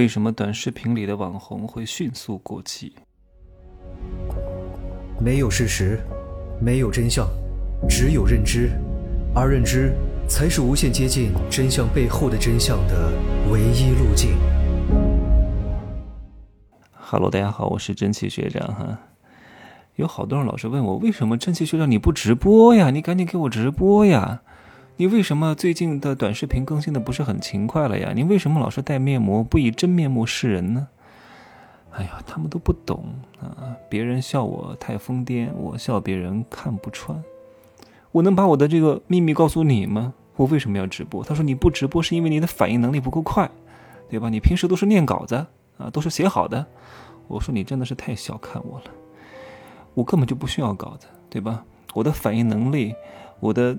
为什么短视频里的网红会迅速过气？没有事实，没有真相，只有认知，而认知才是无限接近真相背后的真相的唯一路径。Hello，大家好，我是真气学长哈。有好多人老是问我，为什么真气学长你不直播呀？你赶紧给我直播呀！你为什么最近的短视频更新的不是很勤快了呀？你为什么老是戴面膜，不以真面目示人呢？哎呀，他们都不懂啊！别人笑我太疯癫，我笑别人看不穿。我能把我的这个秘密告诉你吗？我为什么要直播？他说你不直播是因为你的反应能力不够快，对吧？你平时都是念稿子啊，都是写好的。我说你真的是太小看我了，我根本就不需要稿子，对吧？我的反应能力，我的。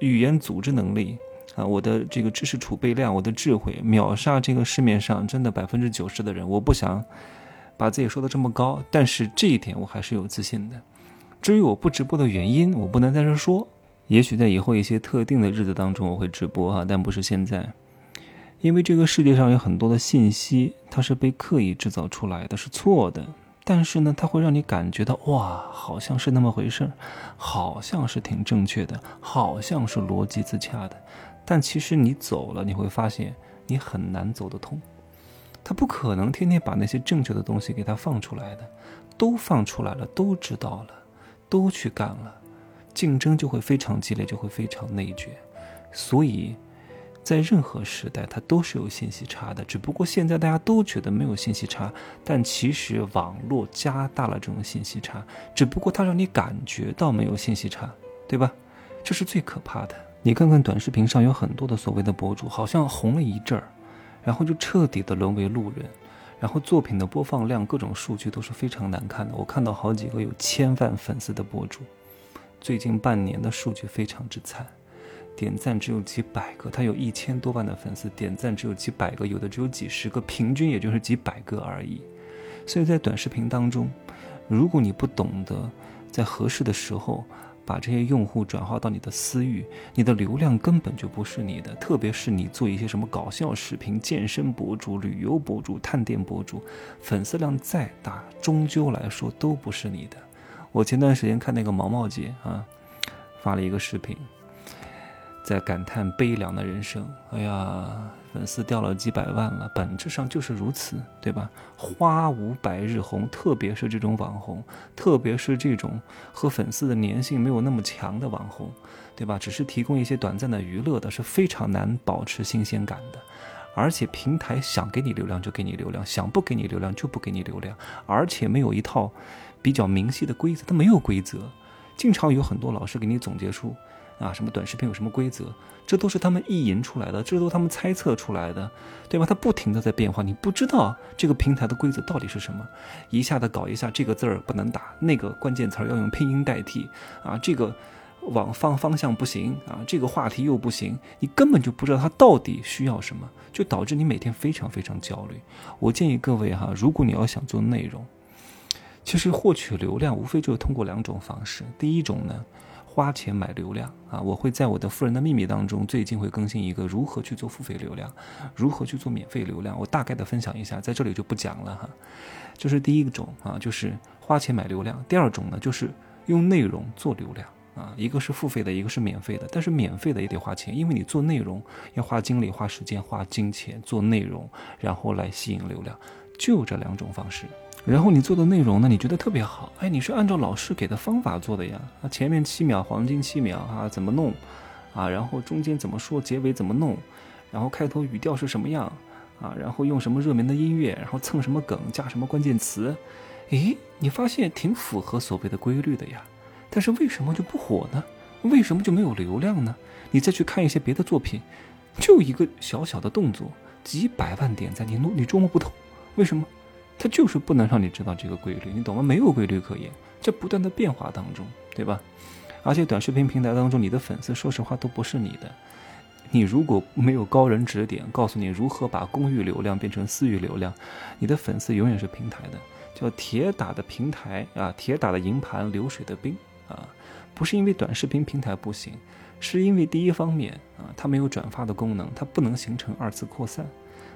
语言组织能力啊，我的这个知识储备量，我的智慧秒杀这个市面上真的百分之九十的人。我不想把自己说的这么高，但是这一点我还是有自信的。至于我不直播的原因，我不能在这说。也许在以后一些特定的日子当中我会直播哈，但不是现在，因为这个世界上有很多的信息，它是被刻意制造出来的，是错的。但是呢，它会让你感觉到哇，好像是那么回事儿，好像是挺正确的，好像是逻辑自洽的。但其实你走了，你会发现你很难走得通。他不可能天天把那些正确的东西给他放出来的，都放出来了，都知道了，都去干了，竞争就会非常激烈，就会非常内卷。所以。在任何时代，它都是有信息差的，只不过现在大家都觉得没有信息差，但其实网络加大了这种信息差，只不过它让你感觉到没有信息差，对吧？这是最可怕的。你看看短视频上有很多的所谓的博主，好像红了一阵儿，然后就彻底的沦为路人，然后作品的播放量、各种数据都是非常难看的。我看到好几个有千万粉丝的博主，最近半年的数据非常之惨。点赞只有几百个，他有一千多万的粉丝，点赞只有几百个，有的只有几十个，平均也就是几百个而已。所以在短视频当中，如果你不懂得在合适的时候把这些用户转化到你的私域，你的流量根本就不是你的。特别是你做一些什么搞笑视频、健身博主、旅游博主、探店博主，粉丝量再大，终究来说都不是你的。我前段时间看那个毛毛姐啊，发了一个视频。在感叹悲凉的人生。哎呀，粉丝掉了几百万了，本质上就是如此，对吧？花无百日红，特别是这种网红，特别是这种和粉丝的粘性没有那么强的网红，对吧？只是提供一些短暂的娱乐的，是非常难保持新鲜感的。而且平台想给你流量就给你流量，想不给你流量就不给你流量，而且没有一套比较明晰的规则，它没有规则，经常有很多老师给你总结出。啊，什么短视频有什么规则？这都是他们意淫出来的，这都是他们猜测出来的，对吧？它不停的在变化，你不知道这个平台的规则到底是什么。一下子搞一下这个字儿不能打，那个关键词儿要用拼音代替啊，这个往方方向不行啊，这个话题又不行，你根本就不知道它到底需要什么，就导致你每天非常非常焦虑。我建议各位哈，如果你要想做内容，其实获取流量无非就是通过两种方式，第一种呢。花钱买流量啊！我会在我的《富人的秘密》当中，最近会更新一个如何去做付费流量，如何去做免费流量。我大概的分享一下，在这里就不讲了哈。就是第一种啊，就是花钱买流量；第二种呢，就是用内容做流量啊。一个是付费的，一个是免费的。但是免费的也得花钱，因为你做内容要花精力、花时间、花金钱做内容，然后来吸引流量，就这两种方式。然后你做的内容呢？你觉得特别好，哎，你是按照老师给的方法做的呀？啊，前面七秒黄金七秒啊，怎么弄？啊，然后中间怎么说？结尾怎么弄？然后开头语调是什么样？啊，然后用什么热门的音乐？然后蹭什么梗？加什么关键词？诶，你发现挺符合所谓的规律的呀？但是为什么就不火呢？为什么就没有流量呢？你再去看一些别的作品，就一个小小的动作，几百万点赞，你弄你捉摸不透，为什么？它就是不能让你知道这个规律，你懂吗？没有规律可言，在不断的变化当中，对吧？而且短视频平台当中，你的粉丝说实话都不是你的。你如果没有高人指点，告诉你如何把公域流量变成私域流量，你的粉丝永远是平台的，叫铁打的平台啊，铁打的营盘流水的兵啊。不是因为短视频平台不行，是因为第一方面啊，它没有转发的功能，它不能形成二次扩散，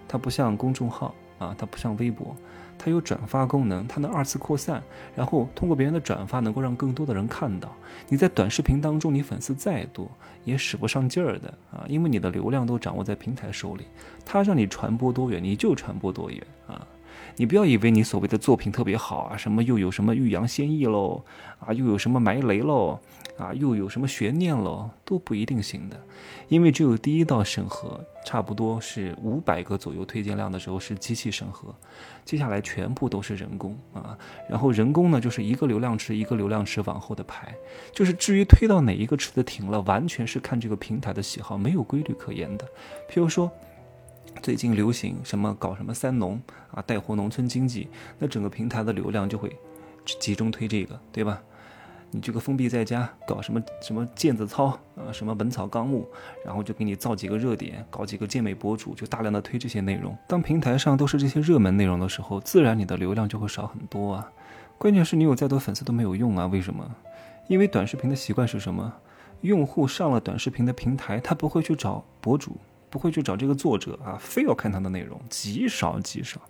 它不像公众号。啊，它不像微博，它有转发功能，它能二次扩散，然后通过别人的转发，能够让更多的人看到。你在短视频当中，你粉丝再多也使不上劲儿的啊，因为你的流量都掌握在平台手里，它让你传播多远，你就传播多远啊。你不要以为你所谓的作品特别好啊，什么又有什么欲扬先抑喽，啊，又有什么埋雷喽，啊，又有什么悬念喽，都不一定行的，因为只有第一道审核，差不多是五百个左右推荐量的时候是机器审核，接下来全部都是人工啊，然后人工呢就是一个流量池一个流量池往后的排，就是至于推到哪一个池子停了，完全是看这个平台的喜好，没有规律可言的，譬如说。最近流行什么搞什么三农啊，带活农村经济，那整个平台的流量就会集中推这个，对吧？你这个封闭在家搞什么什么毽子操啊，什么本草纲目，然后就给你造几个热点，搞几个健美博主，就大量的推这些内容。当平台上都是这些热门内容的时候，自然你的流量就会少很多啊。关键是你有再多粉丝都没有用啊，为什么？因为短视频的习惯是什么？用户上了短视频的平台，他不会去找博主。不会去找这个作者啊，非要看他的内容，极少极少，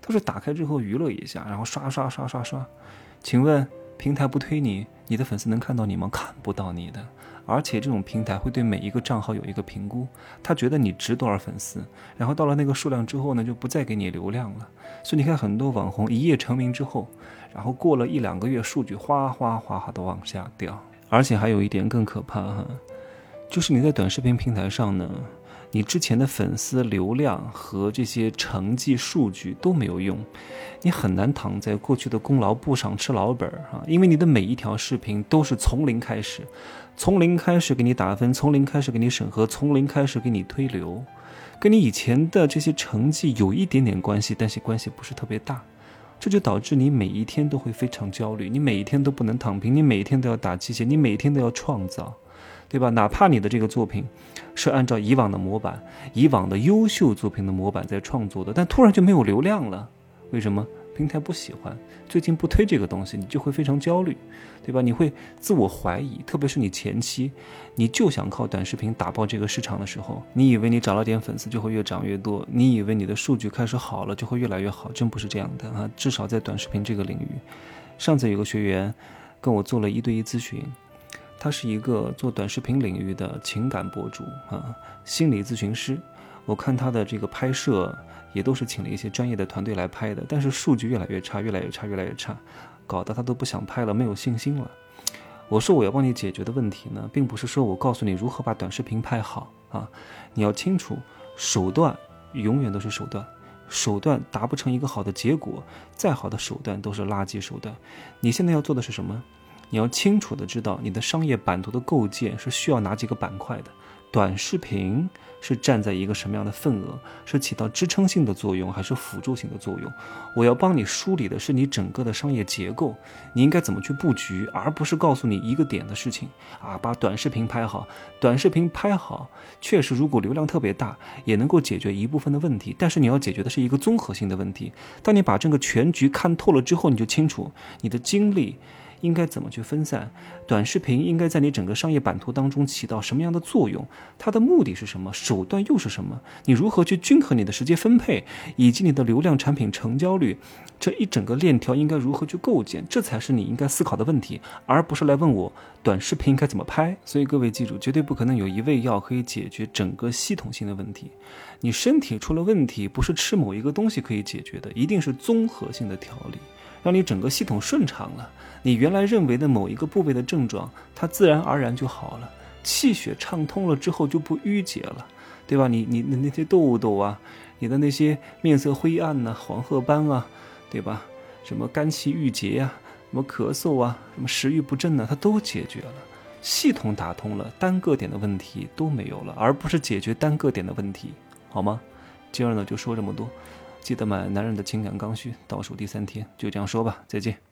都是打开之后娱乐一下，然后刷刷刷刷刷。请问平台不推你，你的粉丝能看到你吗？看不到你的。而且这种平台会对每一个账号有一个评估，他觉得你值多少粉丝，然后到了那个数量之后呢，就不再给你流量了。所以你看很多网红一夜成名之后，然后过了一两个月，数据哗哗哗哗的往下掉。而且还有一点更可怕哈，就是你在短视频平台上呢。你之前的粉丝流量和这些成绩数据都没有用，你很难躺在过去的功劳簿上吃老本儿啊！因为你的每一条视频都是从零开始，从零开始给你打分，从零开始给你审核，从零开始给你推流，跟你以前的这些成绩有一点点关系，但是关系不是特别大，这就导致你每一天都会非常焦虑，你每一天都不能躺平，你每一天都要打鸡血，你每天都要创造。对吧？哪怕你的这个作品是按照以往的模板、以往的优秀作品的模板在创作的，但突然就没有流量了，为什么？平台不喜欢，最近不推这个东西，你就会非常焦虑，对吧？你会自我怀疑，特别是你前期，你就想靠短视频打爆这个市场的时候，你以为你涨了点粉丝就会越涨越多，你以为你的数据开始好了就会越来越好，真不是这样的啊！至少在短视频这个领域，上次有个学员跟我做了一对一咨询。他是一个做短视频领域的情感博主啊，心理咨询师。我看他的这个拍摄也都是请了一些专业的团队来拍的，但是数据越来越差，越来越差，越来越差，搞得他都不想拍了，没有信心了。我说我要帮你解决的问题呢，并不是说我告诉你如何把短视频拍好啊，你要清楚，手段永远都是手段，手段达不成一个好的结果，再好的手段都是垃圾手段。你现在要做的是什么？你要清楚的知道你的商业版图的构建是需要哪几个板块的，短视频是站在一个什么样的份额，是起到支撑性的作用还是辅助性的作用？我要帮你梳理的是你整个的商业结构，你应该怎么去布局，而不是告诉你一个点的事情啊！把短视频拍好，短视频拍好，确实如果流量特别大，也能够解决一部分的问题，但是你要解决的是一个综合性的问题。当你把这个全局看透了之后，你就清楚你的精力。应该怎么去分散？短视频应该在你整个商业版图当中起到什么样的作用？它的目的是什么？手段又是什么？你如何去均衡你的时间分配，以及你的流量产品成交率？这一整个链条应该如何去构建？这才是你应该思考的问题，而不是来问我短视频应该怎么拍。所以各位记住，绝对不可能有一味药可以解决整个系统性的问题。你身体出了问题，不是吃某一个东西可以解决的，一定是综合性的调理。让你整个系统顺畅了，你原来认为的某一个部位的症状，它自然而然就好了。气血畅通了之后就不淤结了，对吧？你你的那些痘痘啊，你的那些面色灰暗呐、黄褐斑啊，对吧？什么肝气郁结呀，什么咳嗽啊，什么食欲不振呢，它都解决了。系统打通了，单个点的问题都没有了，而不是解决单个点的问题，好吗？今儿呢就说这么多。记得买《男人的情感刚需》，倒数第三天，就这样说吧，再见。